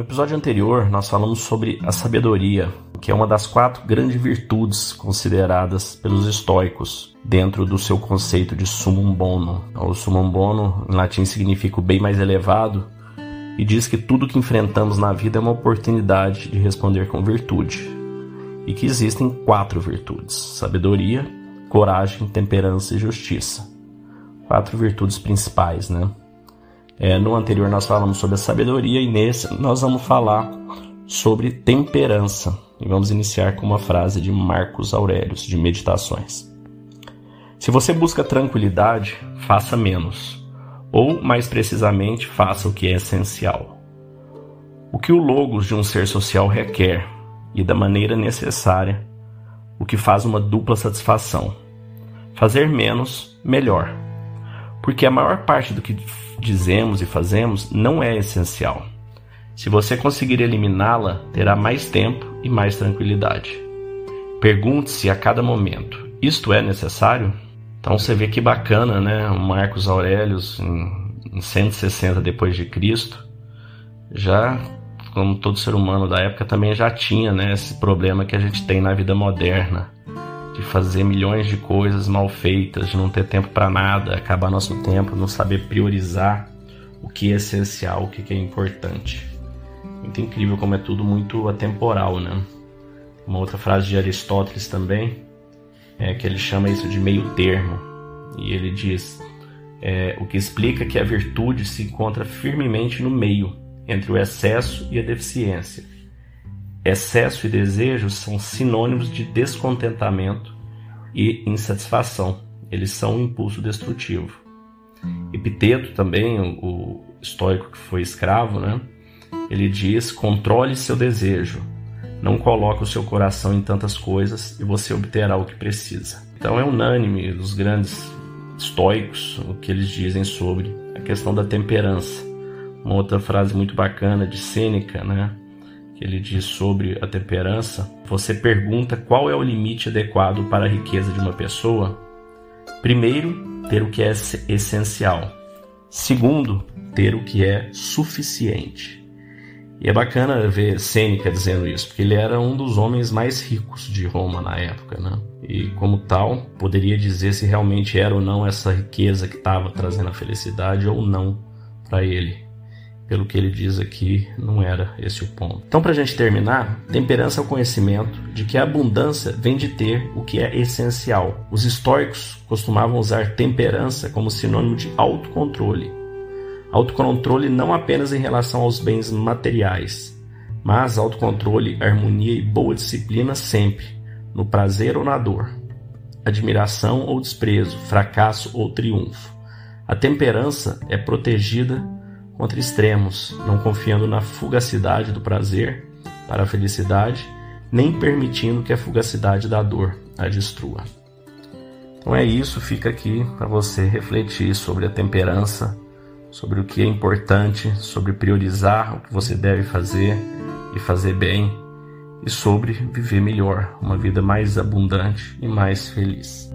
No episódio anterior, nós falamos sobre a sabedoria, que é uma das quatro grandes virtudes consideradas pelos estoicos dentro do seu conceito de summum bono. O summum bono, em latim, significa o bem mais elevado e diz que tudo que enfrentamos na vida é uma oportunidade de responder com virtude. E que existem quatro virtudes: sabedoria, coragem, temperança e justiça. Quatro virtudes principais, né? É, no anterior nós falamos sobre a sabedoria e nesse nós vamos falar sobre temperança. E vamos iniciar com uma frase de Marcos Aurelius, de Meditações. Se você busca tranquilidade, faça menos. Ou, mais precisamente, faça o que é essencial. O que o logos de um ser social requer, e da maneira necessária, o que faz uma dupla satisfação. Fazer menos, melhor. Porque a maior parte do que dizemos e fazemos não é essencial. Se você conseguir eliminá-la, terá mais tempo e mais tranquilidade. Pergunte-se a cada momento: isto é necessário? Então você vê que bacana, né? O Marcos Aurelius, em, em 160 depois de Cristo, já como todo ser humano da época também já tinha, né, esse problema que a gente tem na vida moderna de fazer milhões de coisas mal feitas, de não ter tempo para nada, acabar nosso tempo, não saber priorizar o que é essencial, o que é importante. Muito incrível como é tudo muito atemporal, né? Uma outra frase de Aristóteles também é que ele chama isso de meio termo e ele diz é, o que explica que a virtude se encontra firmemente no meio entre o excesso e a deficiência Excesso e desejo são sinônimos de descontentamento e insatisfação. Eles são um impulso destrutivo. Epiteto também, o, estoico que foi escravo, né? Ele diz: controle seu desejo, não coloque o seu coração em tantas coisas e você obterá o que precisa. Então é unânime dos grandes estoicos o que eles dizem sobre a questão da temperança. Uma outra frase muito bacana de Sêneca, né? Que ele diz sobre a temperança, você pergunta qual é o limite adequado para a riqueza de uma pessoa? Primeiro, ter o que é essencial. Segundo, ter o que é suficiente. E é bacana ver Sêneca dizendo isso, porque ele era um dos homens mais ricos de Roma na época, né? E como tal, poderia dizer se realmente era ou não essa riqueza que estava trazendo a felicidade ou não para ele pelo que ele diz aqui, não era esse o ponto. Então, para a gente terminar, temperança é o conhecimento de que a abundância vem de ter o que é essencial. Os estoicos costumavam usar temperança como sinônimo de autocontrole. Autocontrole não apenas em relação aos bens materiais, mas autocontrole, harmonia e boa disciplina sempre, no prazer ou na dor, admiração ou desprezo, fracasso ou triunfo. A temperança é protegida contra extremos, não confiando na fugacidade do prazer para a felicidade, nem permitindo que a fugacidade da dor a destrua. Então é isso, fica aqui para você refletir sobre a temperança, sobre o que é importante, sobre priorizar o que você deve fazer e fazer bem, e sobre viver melhor, uma vida mais abundante e mais feliz.